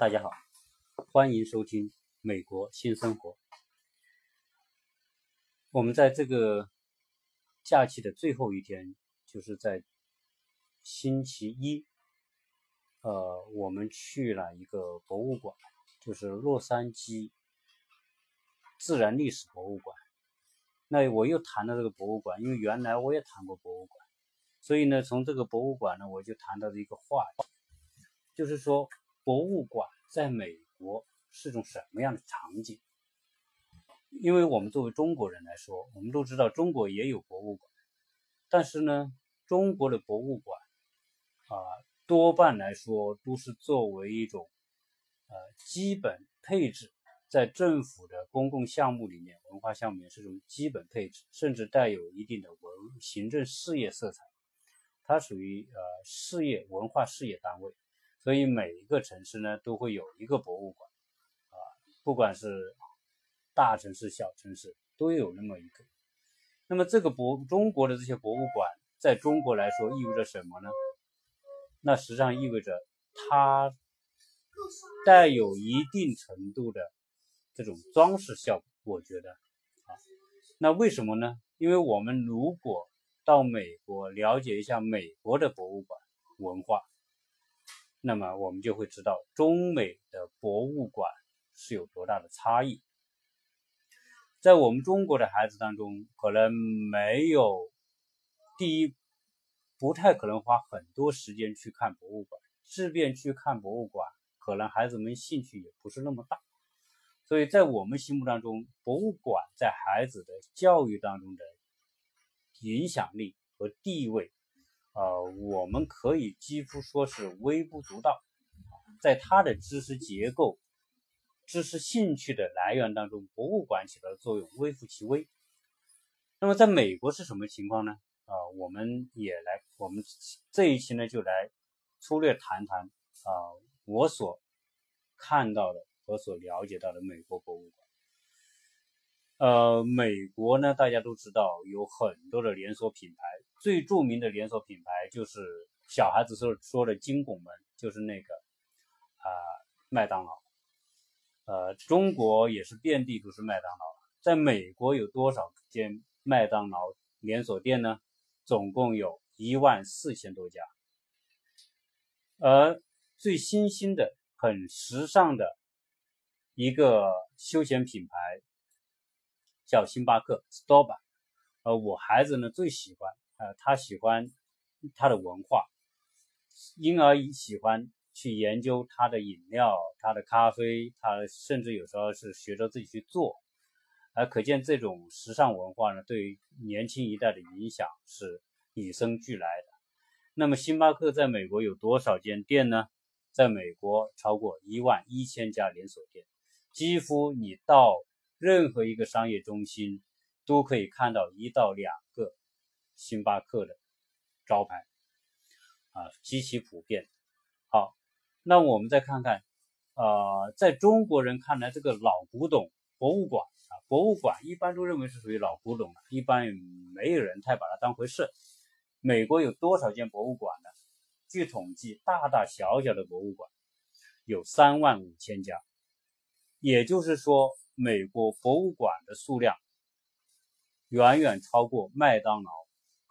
大家好，欢迎收听《美国新生活》。我们在这个假期的最后一天，就是在星期一，呃，我们去了一个博物馆，就是洛杉矶自然历史博物馆。那我又谈到这个博物馆，因为原来我也谈过博物馆，所以呢，从这个博物馆呢，我就谈到了一个话题，就是说。博物馆在美国是种什么样的场景？因为我们作为中国人来说，我们都知道中国也有博物馆，但是呢，中国的博物馆啊，多半来说都是作为一种呃基本配置，在政府的公共项目里面、文化项目里面是种基本配置，甚至带有一定的文行政事业色彩，它属于呃事业文化事业单位。所以每一个城市呢都会有一个博物馆，啊，不管是大城市、小城市都有那么一个。那么这个博中国的这些博物馆，在中国来说意味着什么呢？那实际上意味着它带有一定程度的这种装饰效果。我觉得，啊，那为什么呢？因为我们如果到美国了解一下美国的博物馆文化。那么我们就会知道中美的博物馆是有多大的差异。在我们中国的孩子当中，可能没有第一，不太可能花很多时间去看博物馆，即便去看博物馆，可能孩子们兴趣也不是那么大。所以在我们心目当中，博物馆在孩子的教育当中的影响力和地位。呃，我们可以几乎说是微不足道，在他的知识结构、知识兴趣的来源当中，博物馆起到的作用微乎其微。那么，在美国是什么情况呢？啊，我们也来，我们这一期呢就来粗略谈谈啊，我所看到的和所了解到的美国博物馆。呃，美国呢，大家都知道有很多的连锁品牌。最著名的连锁品牌就是小孩子说说的金拱门，就是那个啊麦当劳。呃，中国也是遍地都是麦当劳。在美国有多少间麦当劳连锁店呢？总共有一万四千多家。而最新兴的、很时尚的一个休闲品牌叫星巴克 （Starbucks）。呃，我孩子呢最喜欢。呃，他喜欢他的文化，因而喜欢去研究他的饮料、他的咖啡，他甚至有时候是学着自己去做。而可见这种时尚文化呢，对于年轻一代的影响是与生俱来的。那么，星巴克在美国有多少间店呢？在美国超过一万一千家连锁店，几乎你到任何一个商业中心都可以看到一到两个。星巴克的招牌啊，极其普遍。好，那我们再看看，呃，在中国人看来，这个老古董博物馆啊，博物馆一般都认为是属于老古董的，一般没有人太把它当回事。美国有多少间博物馆呢？据统计，大大小小的博物馆有三万五千家，也就是说，美国博物馆的数量远远超过麦当劳。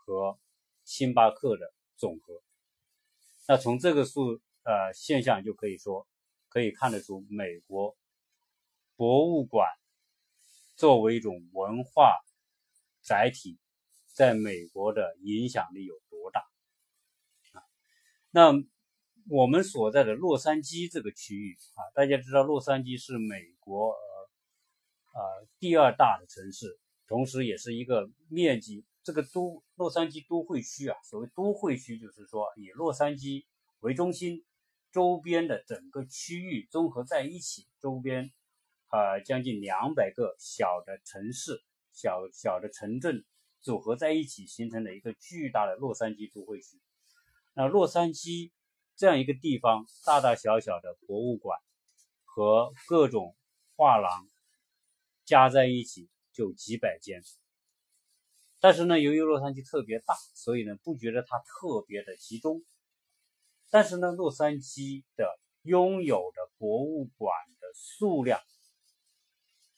和星巴克的总和，那从这个数呃现象就可以说，可以看得出美国博物馆作为一种文化载体，在美国的影响力有多大啊？那我们所在的洛杉矶这个区域啊，大家知道洛杉矶是美国呃呃第二大的城市，同时也是一个面积。这个都洛杉矶都会区啊，所谓都会区，就是说以洛杉矶为中心，周边的整个区域综合在一起，周边啊将近两百个小的城市、小小的城镇组合在一起，形成了一个巨大的洛杉矶都会区。那洛杉矶这样一个地方，大大小小的博物馆和各种画廊加在一起就几百间。但是呢，由于洛杉矶特别大，所以呢不觉得它特别的集中。但是呢，洛杉矶的拥有的博物馆的数量，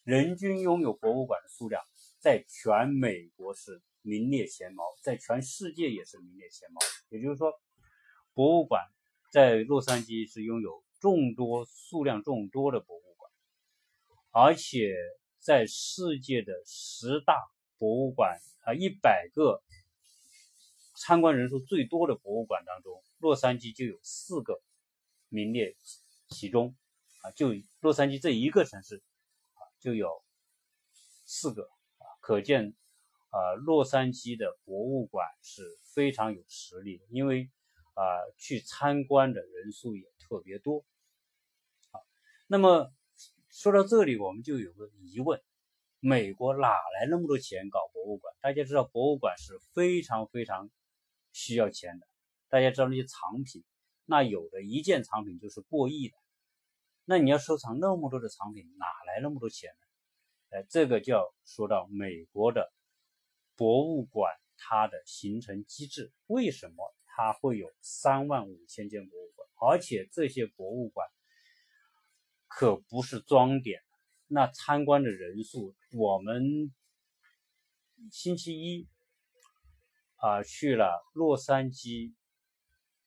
人均拥有博物馆的数量，在全美国是名列前茅，在全世界也是名列前茅。也就是说，博物馆在洛杉矶是拥有众多、数量众多的博物馆，而且在世界的十大博物馆啊，一百个。参观人数最多的博物馆当中，洛杉矶就有四个名列其中啊，就洛杉矶这一个城市啊就有四个啊，可见啊洛杉矶的博物馆是非常有实力的，因为啊去参观的人数也特别多啊。那么说到这里，我们就有个疑问：美国哪来那么多钱搞博物馆？大家知道，博物馆是非常非常。需要钱的，大家知道那些藏品，那有的一件藏品就是过亿的，那你要收藏那么多的藏品，哪来那么多钱呢？哎，这个就要说到美国的博物馆它的形成机制，为什么它会有三万五千间博物馆，而且这些博物馆可不是装点，那参观的人数，我们星期一。啊，去了洛杉矶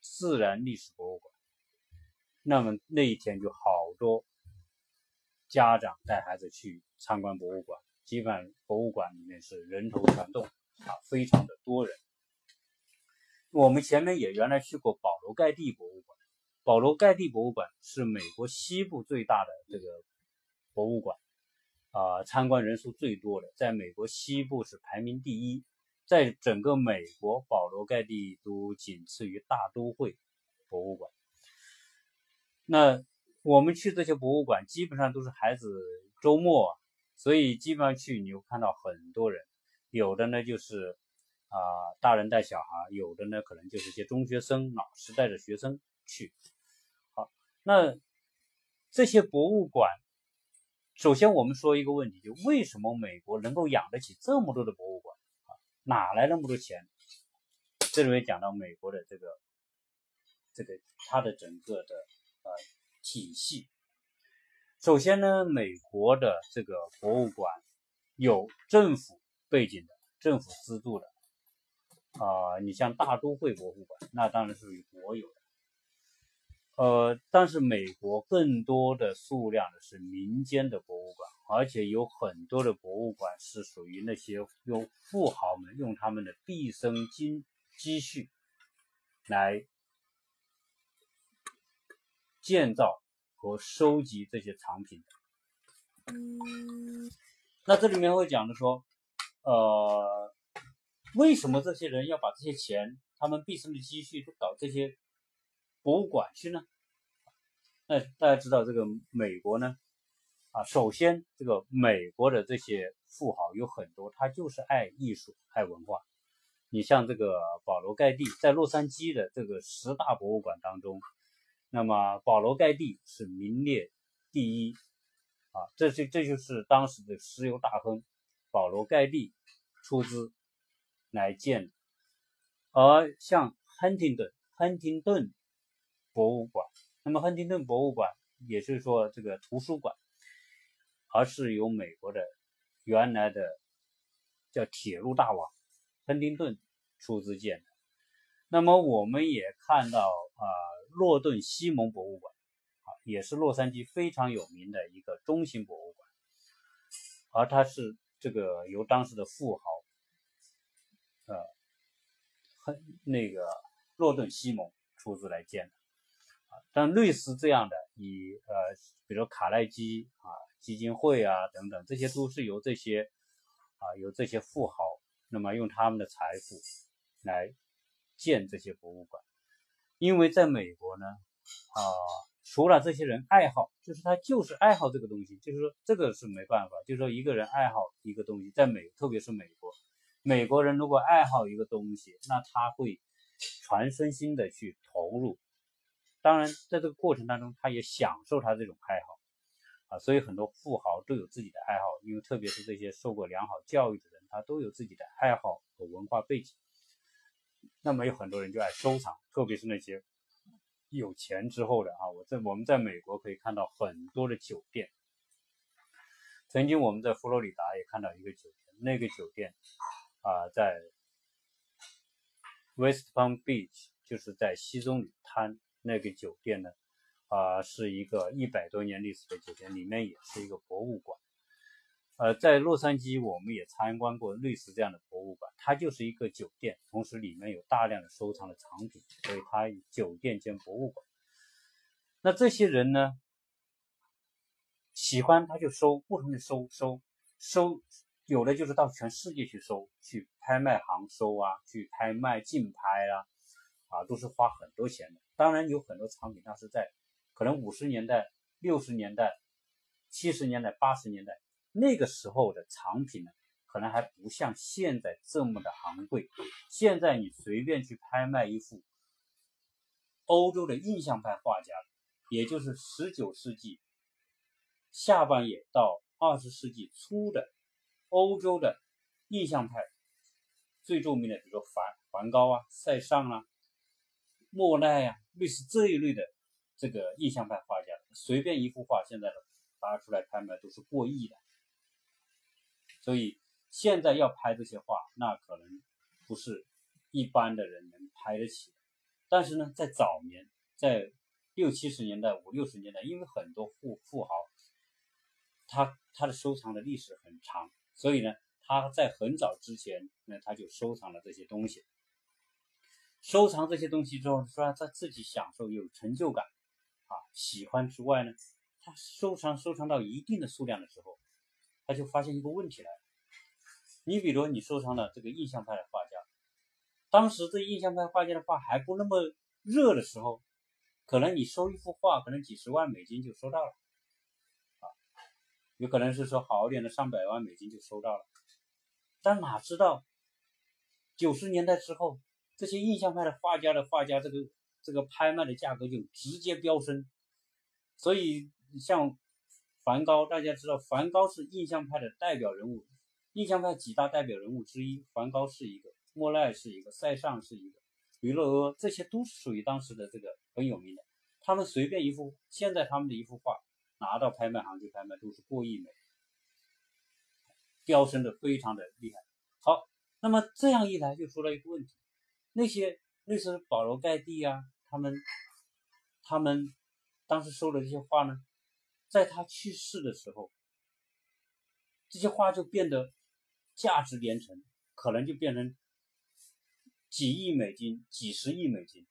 自然历史博物馆，那么那一天就好多家长带孩子去参观博物馆，基本博物馆里面是人头攒动啊，非常的多人。我们前面也原来去过保罗盖蒂博物馆，保罗盖蒂博物馆是美国西部最大的这个博物馆，啊，参观人数最多的，在美国西部是排名第一。在整个美国，保罗盖蒂都仅次于大都会博物馆。那我们去这些博物馆，基本上都是孩子周末，所以基本上去你会看到很多人，有的呢就是啊大人带小孩，有的呢可能就是一些中学生，老师带着学生去。好，那这些博物馆，首先我们说一个问题，就为什么美国能够养得起这么多的博物馆？啊哪来那么多钱？这里面讲到美国的这个这个它的整个的呃体系。首先呢，美国的这个博物馆有政府背景的，政府资助的啊。你像大都会博物馆，那当然是属于国有的。呃，但是美国更多的数量的是民间的博物馆。而且有很多的博物馆是属于那些用富豪们用他们的毕生积积蓄来建造和收集这些藏品的。那这里面会讲的说，呃，为什么这些人要把这些钱，他们毕生的积蓄都搞这些博物馆去呢？那大家知道这个美国呢？啊，首先，这个美国的这些富豪有很多，他就是爱艺术、爱文化。你像这个保罗盖蒂，在洛杉矶的这个十大博物馆当中，那么保罗盖蒂是名列第一。啊，这这这就是当时的石油大亨保罗盖蒂出资来建。而像亨廷顿亨廷顿博物馆，那么亨廷顿博物馆也是说这个图书馆。而是由美国的原来的叫铁路大王亨廷顿出资建的。那么我们也看到啊，洛顿西蒙博物馆啊，也是洛杉矶非常有名的一个中型博物馆，而它是这个由当时的富豪呃亨那个洛顿西蒙出资来建的。但类似这样的，以呃，比如卡耐基啊。基金会啊，等等，这些都是由这些啊，由这些富豪，那么用他们的财富来建这些博物馆。因为在美国呢，啊，除了这些人爱好，就是他就是爱好这个东西，就是说这个是没办法，就是说一个人爱好一个东西，在美，特别是美国，美国人如果爱好一个东西，那他会全身心的去投入。当然，在这个过程当中，他也享受他这种爱好。啊所以很多富豪都有自己的爱好，因为特别是这些受过良好教育的人，他都有自己的爱好和文化背景。那么有很多人就爱收藏，特别是那些有钱之后的啊，我在我们在美国可以看到很多的酒店。曾经我们在佛罗里达也看到一个酒店，那个酒店啊，在 West Palm Beach，就是在西棕榈滩那个酒店呢，啊，是一个一百多年历史的酒店，里面也是一个博物馆。呃，在洛杉矶，我们也参观过类似这样的博物馆，它就是一个酒店，同时里面有大量的收藏的藏品，所以它酒店兼博物馆。那这些人呢，喜欢他就收，不同的收收收，有的就是到全世界去收，去拍卖行收啊，去拍卖竞拍啊，啊，都是花很多钱的。当然有很多藏品，它是在可能五十年代、六十年代、七十年代、八十年代。那个时候的藏品呢，可能还不像现在这么的昂贵。现在你随便去拍卖一幅欧洲的印象派画家，也就是十九世纪下半叶到二十世纪初的欧洲的印象派最著名的，比如说梵梵高啊、塞尚啊、莫奈啊，类似这一类的这个印象派画家，随便一幅画现在拿出来拍卖都是过亿的。所以现在要拍这些画，那可能不是一般的人能拍得起。但是呢，在早年，在六七十年代、五六十年代，因为很多富富豪，他他的收藏的历史很长，所以呢，他在很早之前，那他就收藏了这些东西。收藏这些东西之后，说他自己享受有成就感啊，喜欢之外呢，他收藏收藏到一定的数量的时候。他就发现一个问题来了，你比如你收藏了这个印象派的画家，当时这印象派画家的画还不那么热的时候，可能你收一幅画，可能几十万美金就收到了，啊，有可能是说好一点的上百万美金就收到了，但哪知道九十年代之后，这些印象派的画家的画家这个这个拍卖的价格就直接飙升，所以像。梵高，大家知道，梵高是印象派的代表人物，印象派几大代表人物之一。梵高是一个，莫奈是一个，塞尚是一个，维勒阿，这些都是属于当时的这个很有名的。他们随便一幅，现在他们的一幅画拿到拍卖行去拍卖都是过亿美，飙升的非常的厉害。好，那么这样一来就出了一个问题，那些类似保罗盖蒂啊，他们，他们当时说的这些话呢？在他去世的时候，这些话就变得价值连城，可能就变成几亿美金、几十亿美金。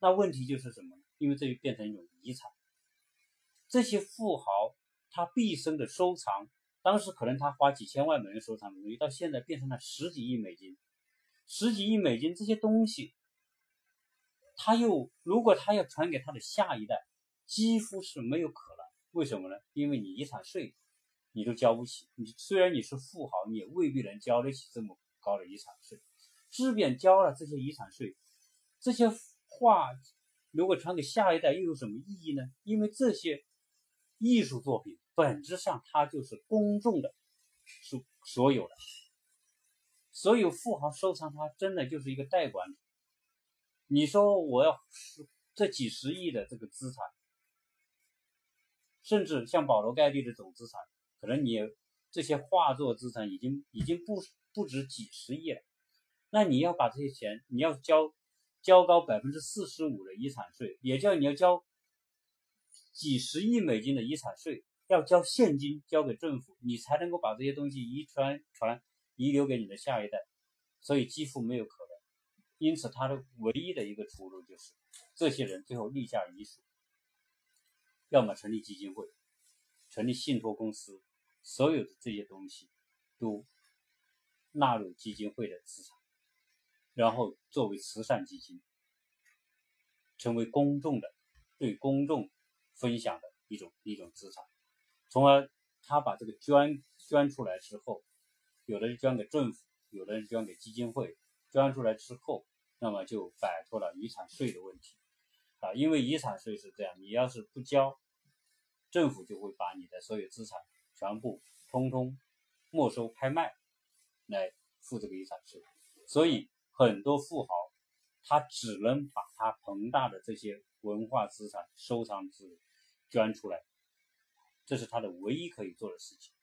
那问题就是什么？因为这就变成一种遗产。这些富豪他毕生的收藏，当时可能他花几千万美元收藏的东西，到现在变成了十几亿美金。十几亿美金这些东西，他又如果他要传给他的下一代，几乎是没有可能。为什么呢？因为你遗产税你都交不起，你虽然你是富豪，你也未必能交得起这么高的遗产税。即便交了这些遗产税，这些画如果传给下一代又有什么意义呢？因为这些艺术作品本质上它就是公众的所所有的，所有富豪收藏它真的就是一个代管。你说我要这几十亿的这个资产。甚至像保罗盖蒂的总资产，可能你这些画作资产已经已经不不止几十亿了。那你要把这些钱，你要交交高百分之四十五的遗产税，也叫你要交几十亿美金的遗产税，要交现金交给政府，你才能够把这些东西遗传传遗留给你的下一代。所以几乎没有可能。因此，他的唯一的一个出路就是这些人最后立下遗嘱。要么成立基金会，成立信托公司，所有的这些东西都纳入基金会的资产，然后作为慈善基金，成为公众的对公众分享的一种一种资产，从而他把这个捐捐出来之后，有的人捐给政府，有的人捐给基金会，捐出来之后，那么就摆脱了遗产税的问题啊，因为遗产税是这样，你要是不交。政府就会把你的所有资产全部通通没收拍卖，来付这个遗产税。所以很多富豪他只能把他庞大的这些文化资产收藏资捐出来，这是他的唯一可以做的事情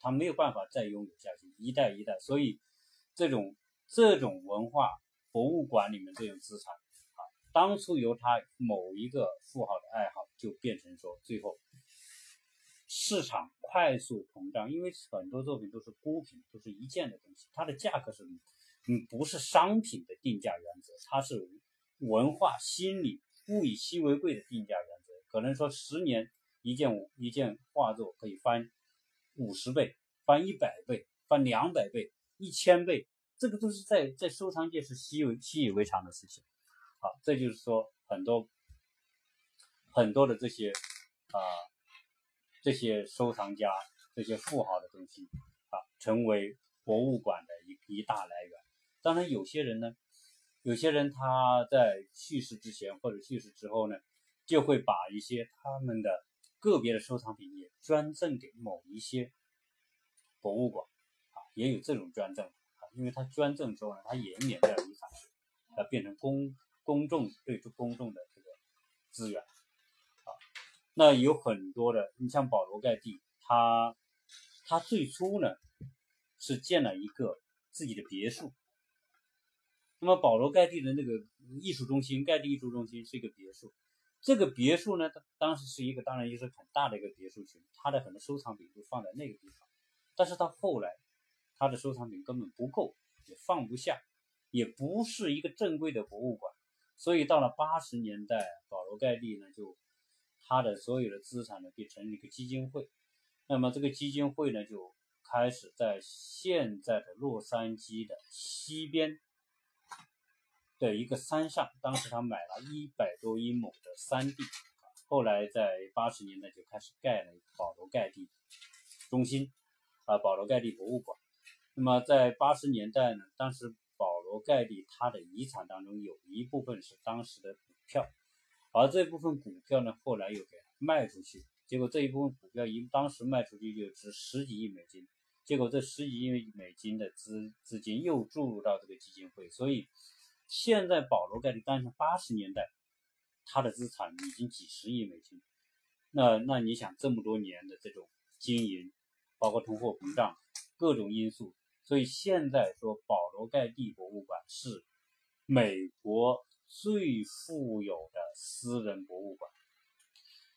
他没有办法再拥有下去，一代一代，所以这种这种文化博物馆里面这种资产啊，当初由他某一个富豪的爱好，就变成说最后市场快速膨胀，因为很多作品都是孤品，都是一件的东西，它的价格是。嗯，不是商品的定价原则，它是文化心理物以稀为贵的定价原则。可能说十年一件一件画作可以翻五十倍、翻一百倍、翻两百倍、一千倍，这个都是在在收藏界是习以习以为常的事情。好，这就是说很多很多的这些啊这些收藏家、这些富豪的东西啊，成为博物馆的一一大来源。当然，有些人呢，有些人他在去世之前或者去世之后呢，就会把一些他们的个别的收藏品也捐赠给某一些博物馆啊，也有这种捐赠啊，因为他捐赠之后呢，他也免掉遗产，要变成公公众对公众的这个资源啊。那有很多的，你像保罗盖蒂，他他最初呢是建了一个自己的别墅。那么保罗盖蒂的那个艺术中心，盖蒂艺术中心是一个别墅。这个别墅呢，它当时是一个，当然也是很大的一个别墅群，它的很多收藏品都放在那个地方。但是到后来，他的收藏品根本不够，也放不下，也不是一个正规的博物馆。所以到了八十年代，保罗盖蒂呢，就他的所有的资产呢，变成了一个基金会。那么这个基金会呢，就开始在现在的洛杉矶的西边。的一个山上，当时他买了一百多英亩的山地，后来在八十年代就开始盖了保罗盖蒂中心，啊，保罗盖蒂博物馆。那么在八十年代呢，当时保罗盖蒂他的遗产当中有一部分是当时的股票，而这部分股票呢，后来又给卖出去，结果这一部分股票一当时卖出去就值十几亿美金，结果这十几亿美金的资资金又注入到这个基金会，所以。现在保罗盖蒂当时八十年代，他的资产已经几十亿美金。那那你想这么多年的这种经营，包括通货膨胀各种因素，所以现在说保罗盖蒂博物馆是美国最富有的私人博物馆。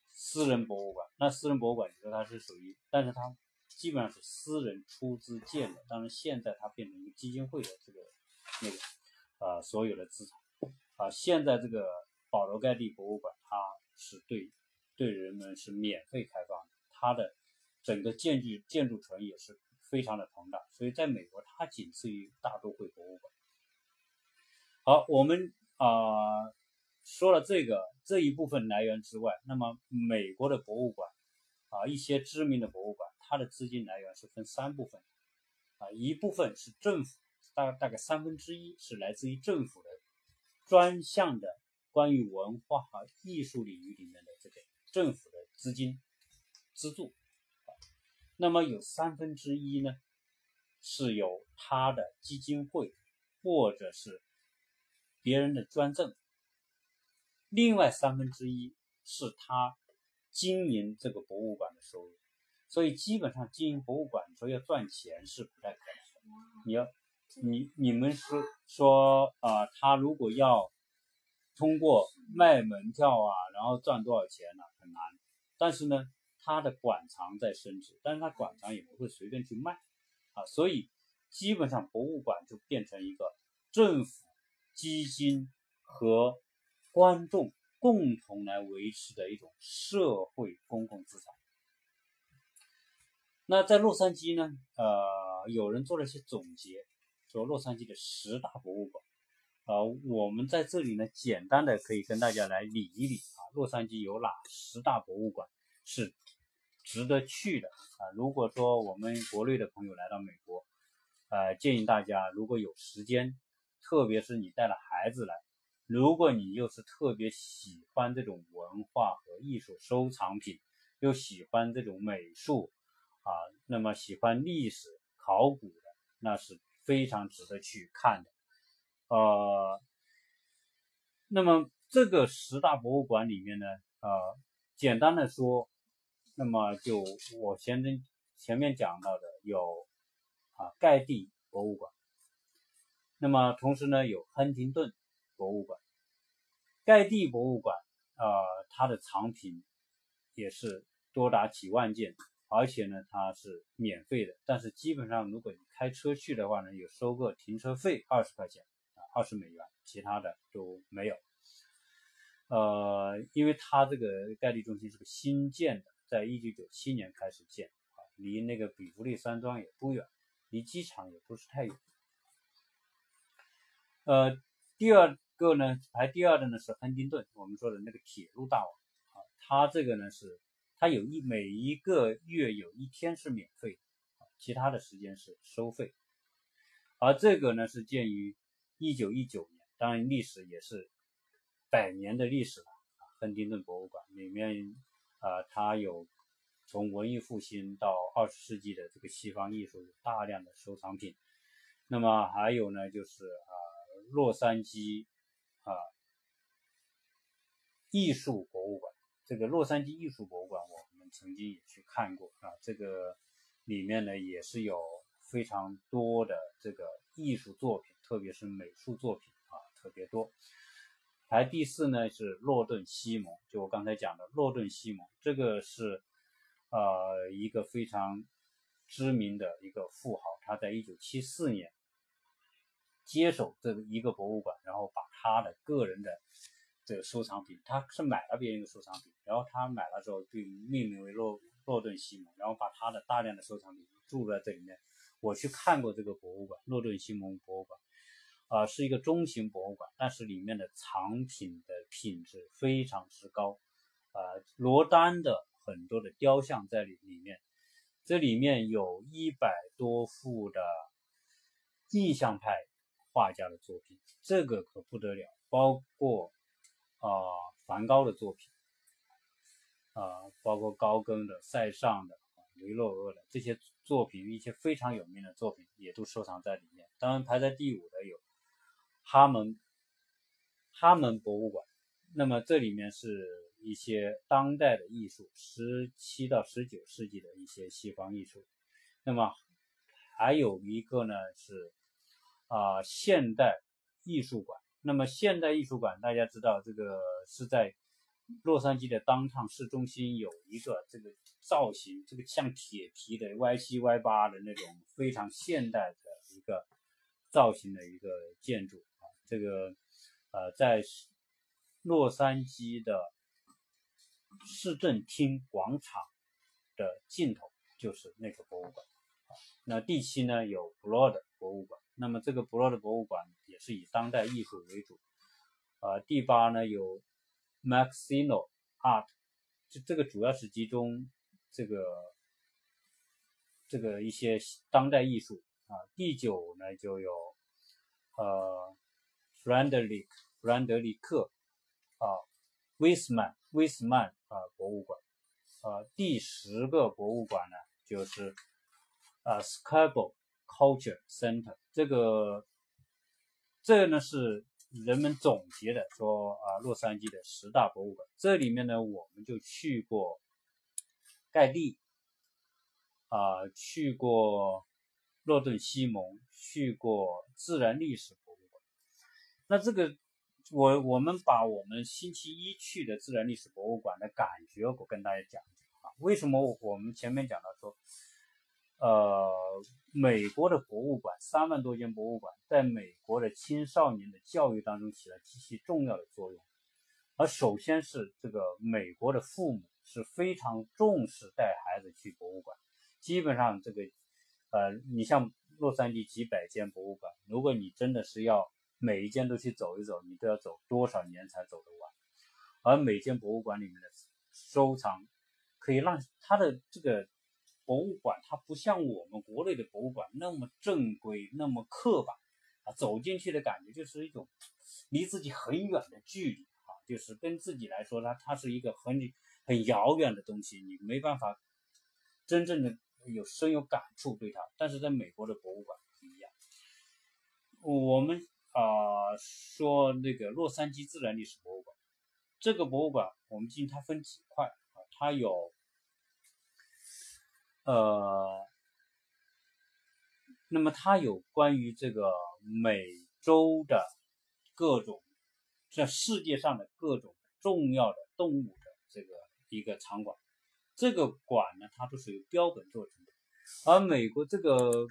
私人博物馆，那私人博物馆你说它是属于，但是它基本上是私人出资建的。当然现在它变成一个基金会的这个那个。啊，所有的资产啊，现在这个保罗盖蒂博物馆，它是对对人们是免费开放的，它的整个建筑建筑群也是非常的庞大，所以在美国它仅次于大都会博物馆。好，我们啊说了这个这一部分来源之外，那么美国的博物馆啊，一些知名的博物馆，它的资金来源是分三部分啊，一部分是政府。大大概三分之一是来自于政府的专项的关于文化和艺术领域里面的这个政府的资金资助，那么有三分之一呢是由他的基金会或者是别人的捐赠，另外三分之一是他经营这个博物馆的收入，所以基本上经营博物馆说要赚钱是不太可能的，你要。你你们说说啊，他如果要通过卖门票啊，然后赚多少钱呢？很难。但是呢，他的馆藏在升值，但是他馆藏也不会随便去卖啊，所以基本上博物馆就变成一个政府、基金和观众共同来维持的一种社会公共资产。那在洛杉矶呢，呃，有人做了一些总结。说洛杉矶的十大博物馆，呃，我们在这里呢，简单的可以跟大家来理一理啊，洛杉矶有哪十大博物馆是值得去的啊？如果说我们国内的朋友来到美国，呃，建议大家如果有时间，特别是你带了孩子来，如果你又是特别喜欢这种文化和艺术收藏品，又喜欢这种美术啊，那么喜欢历史考古的，那是。非常值得去看的，呃，那么这个十大博物馆里面呢，呃，简单的说，那么就我前面前面讲到的有啊盖蒂博物馆，那么同时呢有亨廷顿博物馆，盖蒂博物馆啊它的藏品也是多达几万件。而且呢，它是免费的，但是基本上如果你开车去的话呢，有收个停车费二十块钱啊，二十美元，其他的都没有。呃，因为它这个盖蒂中心是个新建的，在一九九七年开始建啊，离那个比弗利山庄也不远，离机场也不是太远。呃，第二个呢，排第二的呢是亨廷顿，我们说的那个铁路大王啊，他这个呢是。它有一每一个月有一天是免费，其他的时间是收费。而这个呢是建于一九一九年，当然历史也是百年的历史了。亨廷顿博物馆里面啊，它有从文艺复兴到二十世纪的这个西方艺术有大量的收藏品。那么还有呢，就是啊，洛杉矶啊艺术博物馆。这个洛杉矶艺术博物馆，我们曾经也去看过啊。这个里面呢，也是有非常多的这个艺术作品，特别是美术作品啊，特别多。排第四呢是洛顿西蒙，就我刚才讲的洛顿西蒙，这个是呃一个非常知名的一个富豪，他在一九七四年接手这个一个博物馆，然后把他的个人的。这个收藏品，他是买了别人的收藏品，然后他买了之后就命名为洛洛顿西蒙，然后把他的大量的收藏品注在这里面。我去看过这个博物馆，洛顿西蒙博物馆，啊，是一个中型博物馆，但是里面的藏品的品质非常之高，啊，罗丹的很多的雕像在里里面，这里面有一百多幅的印象派画家的作品，这个可不得了，包括。啊，梵高的作品，啊，包括高更的、塞尚的、雷洛厄的这些作品，一些非常有名的作品也都收藏在里面。当然，排在第五的有哈门哈门博物馆。那么这里面是一些当代的艺术，十七到十九世纪的一些西方艺术。那么还有一个呢是啊现代艺术馆。那么现代艺术馆，大家知道这个是在洛杉矶的当趟市中心有一个这个造型，这个像铁皮的歪七歪八的那种非常现代的一个造型的一个建筑啊。这个呃，在洛杉矶的市政厅广场的尽头就是那个博物馆。那第七呢有 Broad 博物馆。那么这个 Broad 博物馆也是以当代艺术为主，呃，第八呢有 Maxino Art，这这个主要是集中这个这个一些当代艺术啊。第九呢就有呃 f r e d e r i c 弗兰德里克啊 w i s m a n w i s m a n 啊博物馆，呃，第十个博物馆呢就是啊 s c a b b l e Culture Center。这个，这呢是人们总结的，说啊，洛杉矶的十大博物馆。这里面呢，我们就去过盖蒂，啊，去过诺顿西蒙，去过自然历史博物馆。那这个，我我们把我们星期一去的自然历史博物馆的感觉，我跟大家讲一讲啊。为什么我们前面讲到说？呃，美国的博物馆三万多间博物馆，在美国的青少年的教育当中起了极其重要的作用。而首先是这个美国的父母是非常重视带孩子去博物馆，基本上这个，呃，你像洛杉矶几百间博物馆，如果你真的是要每一间都去走一走，你都要走多少年才走得完？而每间博物馆里面的收藏，可以让他的这个。博物馆它不像我们国内的博物馆那么正规、那么刻板啊，走进去的感觉就是一种离自己很远的距离啊，就是跟自己来说，它它是一个很很遥远的东西，你没办法真正的有深有感触对它。但是在美国的博物馆不一样，我们啊说那个洛杉矶自然历史博物馆，这个博物馆我们进它分几块啊，它有呃，那么它有关于这个美洲的各种，这世界上的各种重要的动物的这个一个场馆，这个馆呢，它都是由标本做成的，而美国这个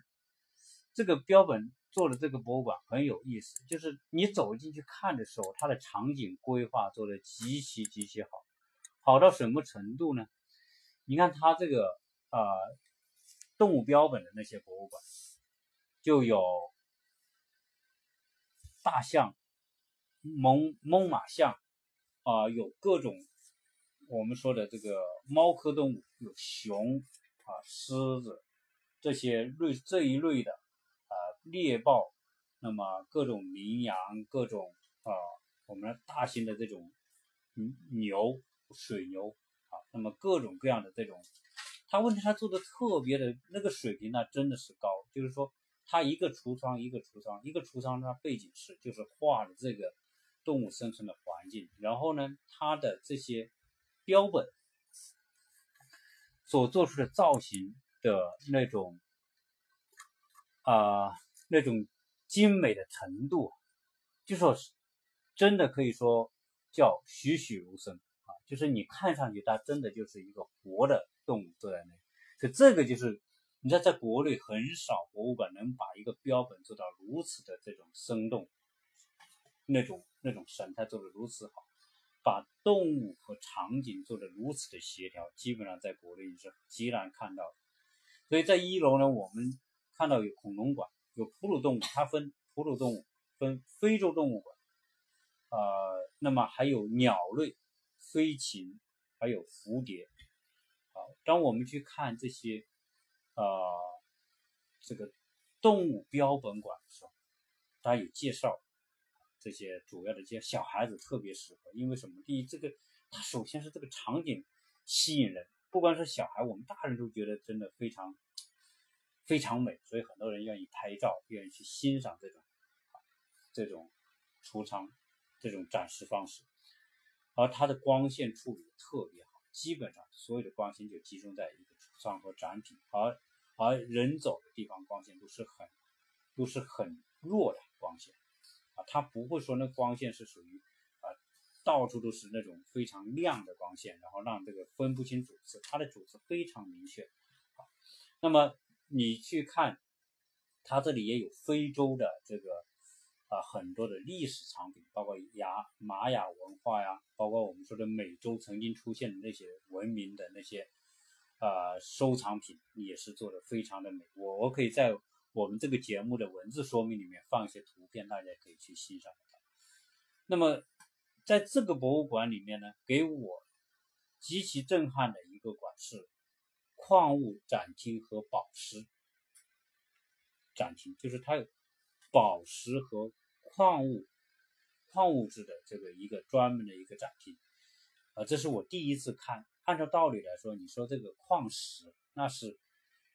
这个标本。做的这个博物馆很有意思，就是你走进去看的时候，它的场景规划做的极其极其好，好到什么程度呢？你看它这个呃动物标本的那些博物馆，就有大象、猛猛犸象啊，有各种我们说的这个猫科动物，有熊啊、狮子这些类这一类的啊。猎豹，那么各种羚羊，各种啊，我们大型的这种牛、水牛啊，那么各种各样的这种，他问题他做的特别的那个水平呢，真的是高。就是说，他一个橱窗一个橱窗，一个橱窗，它背景是就是画的这个动物生存的环境，然后呢，它的这些标本所做出的造型的那种啊。那种精美的程度，就说是真的可以说叫栩栩如生啊！就是你看上去它真的就是一个活的动物坐在那里。可这个就是你知道，在国内很少博物馆能把一个标本做到如此的这种生动，那种那种神态做的如此好，把动物和场景做的如此的协调，基本上在国内是极难看到的。所以在一楼呢，我们看到有恐龙馆。有哺乳动物，它分哺乳动物，分非洲动物馆，呃，那么还有鸟类、飞禽，还有蝴蝶。当我们去看这些，呃，这个动物标本馆的时候，它有介绍这些主要的这些小孩子特别适合，因为什么？第一，这个它首先是这个场景吸引人，不光是小孩，我们大人都觉得真的非常。非常美，所以很多人愿意拍照，愿意去欣赏这种这种橱窗这种展示方式。而它的光线处理特别好，基本上所有的光线就集中在一个橱窗和展品，而而人走的地方光线都是很都是很弱的光线啊，它不会说那光线是属于啊到处都是那种非常亮的光线，然后让这个分不清主次，它的主次非常明确啊，那么。你去看，它这里也有非洲的这个啊很多的历史藏品，包括雅玛雅文化呀，包括我们说的美洲曾经出现的那些文明的那些啊收藏品，也是做的非常的美。我我可以在我们这个节目的文字说明里面放一些图片，大家可以去欣赏。那么在这个博物馆里面呢，给我极其震撼的一个馆是。矿物展厅和宝石展厅，就是它有宝石和矿物、矿物质的这个一个专门的一个展厅，啊，这是我第一次看。按照道理来说，你说这个矿石，那是，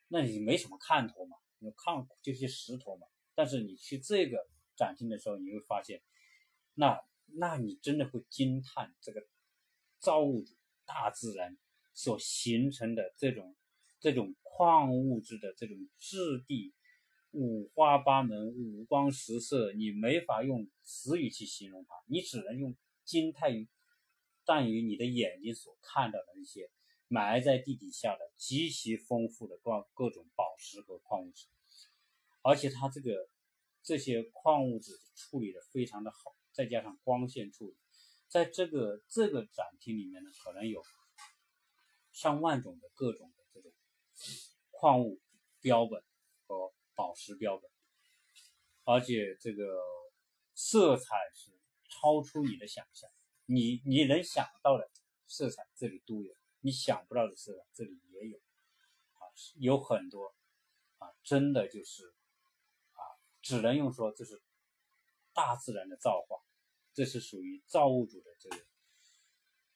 那你没什么看头嘛，有矿这些石头嘛。但是你去这个展厅的时候，你会发现，那那你真的会惊叹这个造物主、大自然所形成的这种。这种矿物质的这种质地，五花八门、五光十色，你没法用词语去形容它，你只能用惊叹于，但于你的眼睛所看到的那些埋在地底下的极其丰富的各各种宝石和矿物质，而且它这个这些矿物质处理的非常的好，再加上光线处理，在这个这个展厅里面呢，可能有上万种的各种的这种。矿物标本和宝石标本，而且这个色彩是超出你的想象，你你能想到的色彩这里都有，你想不到的色彩这里也有，啊，有很多，啊，真的就是啊，只能用说这是大自然的造化，这是属于造物主的这个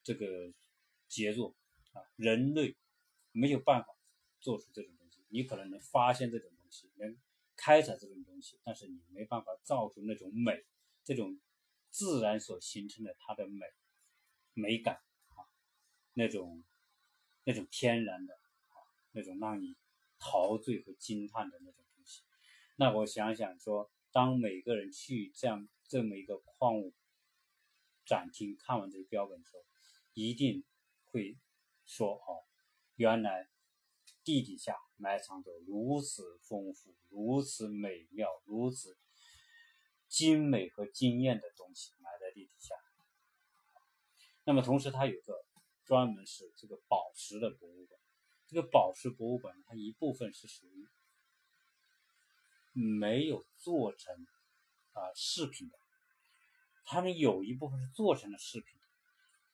这个杰作啊，人类没有办法。做出这种东西，你可能能发现这种西，能开采这种东西，但是你没办法造出那种美，这种自然所形成的它的美美感啊，那种那种天然的啊，那种让你陶醉和惊叹的那种东西。那我想想说，当每个人去这样这么一个矿物展厅看完这个标本的时候，一定会说哦，原来地底下埋藏着如此丰富、如此美妙、如此。精美和惊艳的东西埋在地底下。那么同时，它有个专门是这个宝石的博物馆。这个宝石博物馆，它一部分是属于没有做成啊饰品的，它们有一部分是做成了饰品。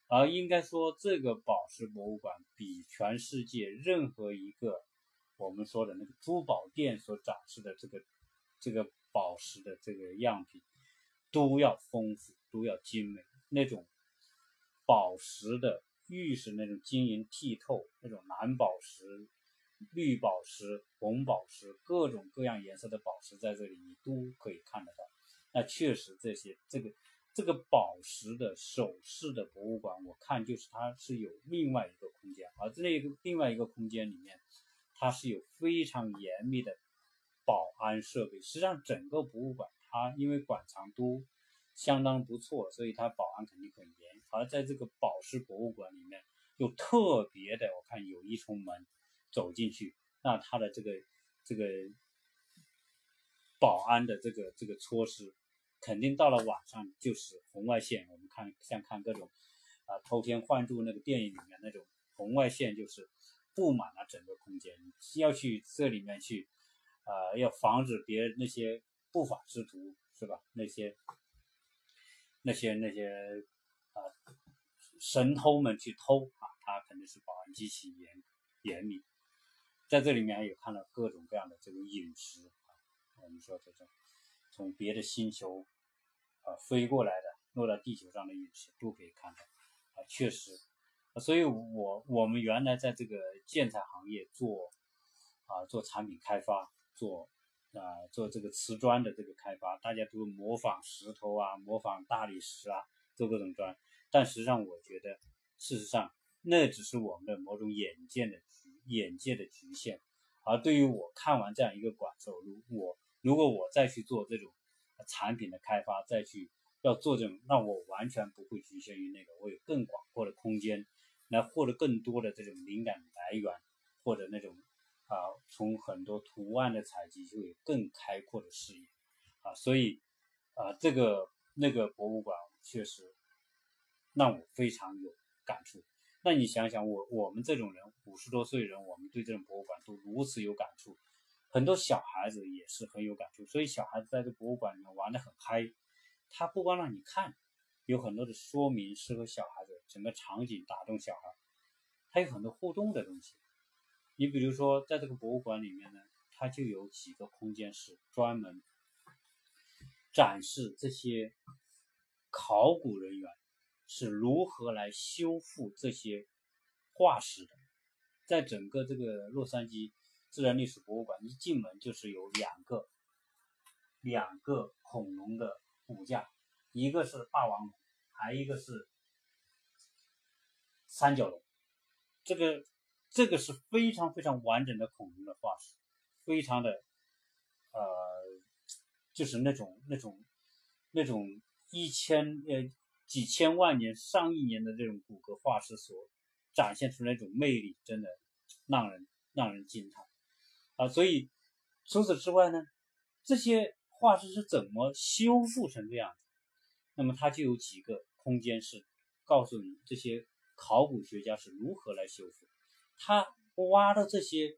而应该说，这个宝石博物馆比全世界任何一个我们说的那个珠宝店所展示的这个这个。宝石的这个样品都要丰富，都要精美。那种宝石的玉石那种晶莹剔透，那种蓝宝石、绿宝石、红宝石，各种各样颜色的宝石在这里你都可以看得到。那确实，这些这个这个宝石的首饰的博物馆，我看就是它是有另外一个空间，而这个另外一个空间里面，它是有非常严密的。保安设备，实际上整个博物馆它因为馆藏都相当不错，所以它保安肯定很严。而在这个宝石博物馆里面，又特别的，我看有一重门走进去，那它的这个这个保安的这个这个措施，肯定到了晚上就是红外线。我们看像看各种啊偷天换柱那个电影里面那种红外线，就是布满了整个空间，要去这里面去。啊，要防止别那些不法之徒是吧？那些那些那些啊神偷们去偷啊，他肯定是保安极其严严密。在这里面也看到各种各样的这种饮食啊，我们说这种从别的星球啊飞过来的落到地球上的陨石都可以看到啊，确实。所以我我们原来在这个建材行业做啊做产品开发。做啊，做这个瓷砖的这个开发，大家都模仿石头啊，模仿大理石啊，做各种砖。但实际上，我觉得，事实上，那只是我们的某种眼界的局眼界的局限。而对于我看完这样一个馆之后，如我如果我再去做这种产品的开发，再去要做这种，那我完全不会局限于那个，我有更广阔的空间来获得更多的这种灵感来源，或者那种。啊，从很多图案的采集就有更开阔的视野，啊，所以啊，这个那个博物馆确实让我非常有感触。那你想想，我我们这种人五十多岁人，我们对这种博物馆都如此有感触，很多小孩子也是很有感触。所以小孩子在这博物馆里面玩的很嗨，他不光让你看，有很多的说明适合小孩子，整个场景打动小孩，他有很多互动的东西。你比如说，在这个博物馆里面呢，它就有几个空间是专门展示这些考古人员是如何来修复这些化石的。在整个这个洛杉矶自然历史博物馆，一进门就是有两个两个恐龙的骨架，一个是霸王龙，还一个是三角龙，这个。这个是非常非常完整的恐龙的化石，非常的，呃，就是那种那种那种一千呃几千万年、上亿年的这种骨骼化石所展现出来那种魅力，真的让人让人惊叹啊！所以除此之外呢，这些化石是怎么修复成这样子？那么它就有几个空间是告诉你这些考古学家是如何来修复。他挖到这些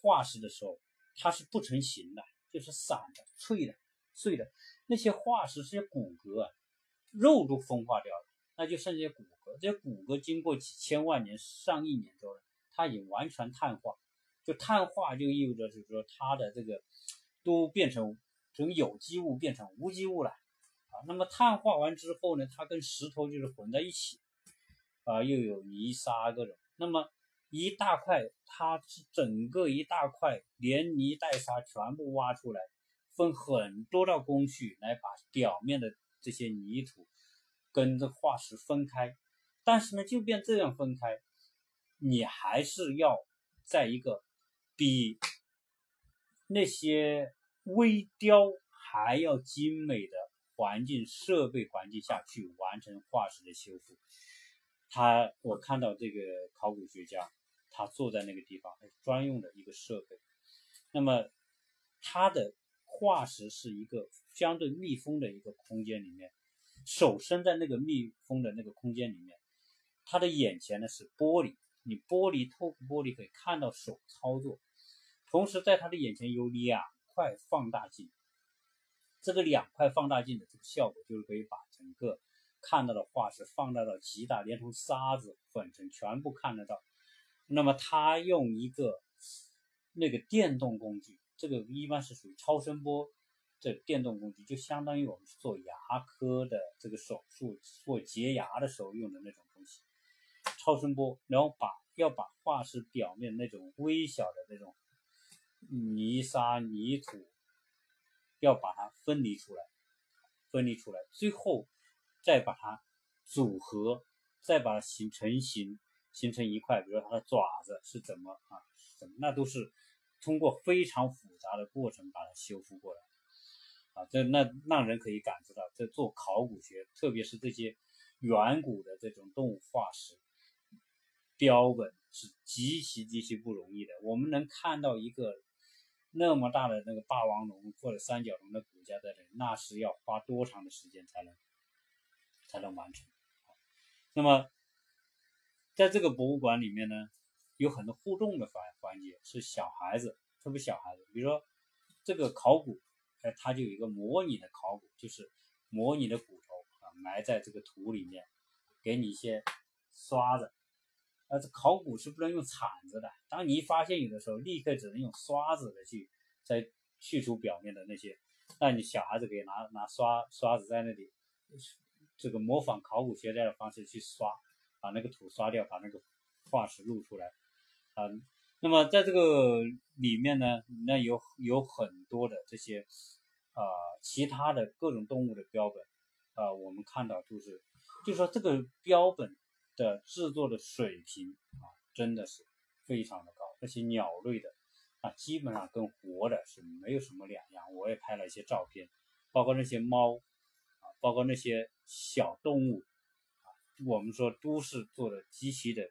化石的时候，它是不成形的，就是散的、脆的、碎的。那些化石、这些骨骼啊，肉都风化掉了，那就剩下骨骼。这些骨骼经过几千万年、上亿年之后，它已经完全碳化。就碳化就意味着，就是说它的这个都变成从有机物变成无机物了啊。那么碳化完之后呢，它跟石头就是混在一起啊，又有泥沙各种。那么一大块，它是整个一大块，连泥带沙全部挖出来，分很多道工序来把表面的这些泥土跟这化石分开，但是呢，就便这样分开，你还是要在一个比那些微雕还要精美的环境设备环境下去完成化石的修复。他，我看到这个考古学家，他坐在那个地方，专用的一个设备。那么，他的化石是一个相对密封的一个空间里面，手伸在那个密封的那个空间里面，他的眼前呢是玻璃，你玻璃透过玻璃可以看到手操作，同时在他的眼前有两块放大镜，这个两块放大镜的这个效果就是可以把整个。看到的化石放大到极大，连同沙子、粉尘全部看得到。那么他用一个那个电动工具，这个一般是属于超声波这电动工具，就相当于我们做牙科的这个手术做洁牙的时候用的那种，超声波，然后把要把化石表面那种微小的那种泥沙泥土，要把它分离出来，分离出来，最后。再把它组合，再把它形成形，形成一块，比如说它的爪子是怎么啊？怎么那都是通过非常复杂的过程把它修复过来啊！这那让人可以感知到，这做考古学，特别是这些远古的这种动物化石标本是极其极其不容易的。我们能看到一个那么大的那个霸王龙或者三角龙的骨架在这里，那是要花多长的时间才能？才能完成。那么，在这个博物馆里面呢，有很多互动的环环节，是小孩子，特别小孩子，比如说这个考古，哎，它就有一个模拟的考古，就是模拟的骨头啊，埋在这个土里面，给你一些刷子。啊，这考古是不能用铲子的，当你一发现有的时候，立刻只能用刷子的去再去除表面的那些。那你小孩子可以拿拿刷刷子在那里。这个模仿考古学家的方式去刷，把那个土刷掉，把那个化石露出来，啊，那么在这个里面呢，那有有很多的这些啊其他的各种动物的标本，啊，我们看到就是，就是说这个标本的制作的水平啊，真的是非常的高，那些鸟类的啊，基本上跟活的是没有什么两样，我也拍了一些照片，包括那些猫啊。包括那些小动物啊，我们说都是做的极其的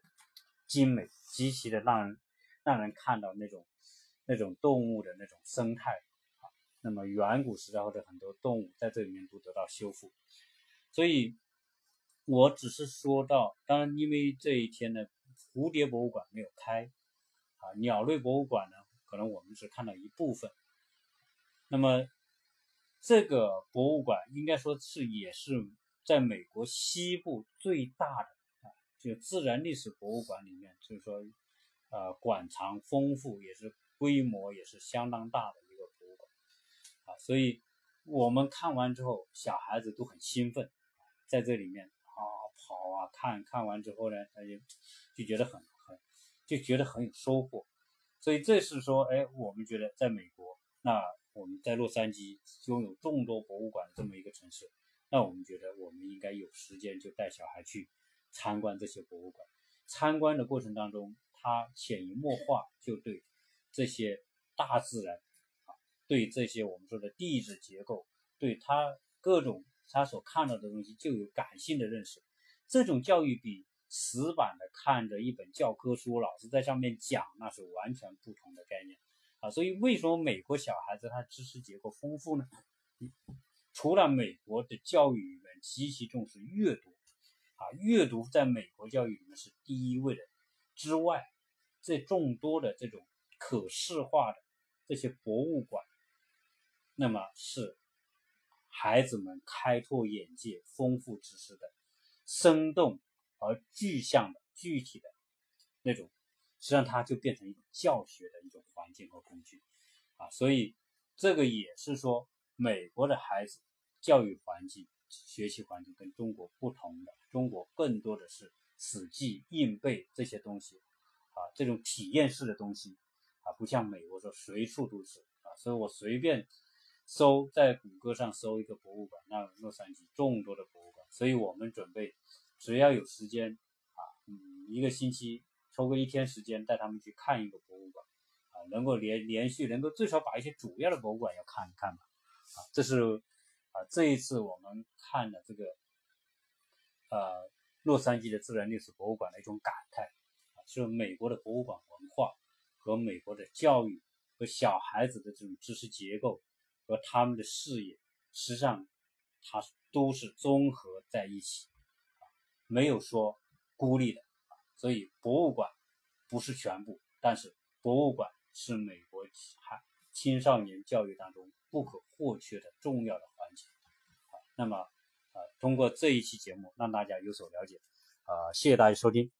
精美，极其的让人让人看到那种那种动物的那种生态啊。那么远古时代或者很多动物在这里面都得到修复，所以我只是说到，当然因为这一天呢，蝴蝶博物馆没有开啊，鸟类博物馆呢，可能我们只看到一部分，那么。这个博物馆应该说是也是在美国西部最大的啊，就自然历史博物馆里面，就是说，呃，馆藏丰富，也是规模也是相当大的一个博物馆啊。所以我们看完之后，小孩子都很兴奋，在这里面好啊看看完之后呢，他就就觉得很很就觉得很有收获。所以这是说，哎，我们觉得在美国那。我们在洛杉矶拥有众多博物馆的这么一个城市，那我们觉得我们应该有时间就带小孩去参观这些博物馆。参观的过程当中，他潜移默化就对这些大自然啊，对这些我们说的地质结构，对他各种他所看到的东西就有感性的认识。这种教育比死板的看着一本教科书，老师在上面讲，那是完全不同的概念。啊，所以为什么美国小孩子他知识结构丰富呢？除了美国的教育里面极其重视阅读，啊，阅读在美国教育里面是第一位的之外，这众多的这种可视化的这些博物馆，那么是孩子们开拓眼界、丰富知识的生动而具象的具体的那种。实际上，它就变成一种教学的一种环境和工具，啊，所以这个也是说，美国的孩子教育环境、学习环境跟中国不同的。中国更多的是死记硬背这些东西，啊，这种体验式的东西，啊，不像美国说随处都是，啊，所以我随便搜在谷歌上搜一个博物馆，那洛杉矶众多的博物，所以我们准备只要有时间啊，嗯，一个星期抽个一天时间带他们去看一个博物馆啊，能够连连续能够最少把一些主要的博物馆要看一看吧，啊，这是啊这一次我们看的这个呃洛杉矶的自然历史博物馆的一种感慨啊，是美国的博物馆文化和美国的教育。和小孩子的这种知识结构和他们的视野，实际上它都是综合在一起，没有说孤立的。所以博物馆不是全部，但是博物馆是美国孩青少年教育当中不可或缺的重要的环节。那么，呃，通过这一期节目让大家有所了解，啊，谢谢大家收听。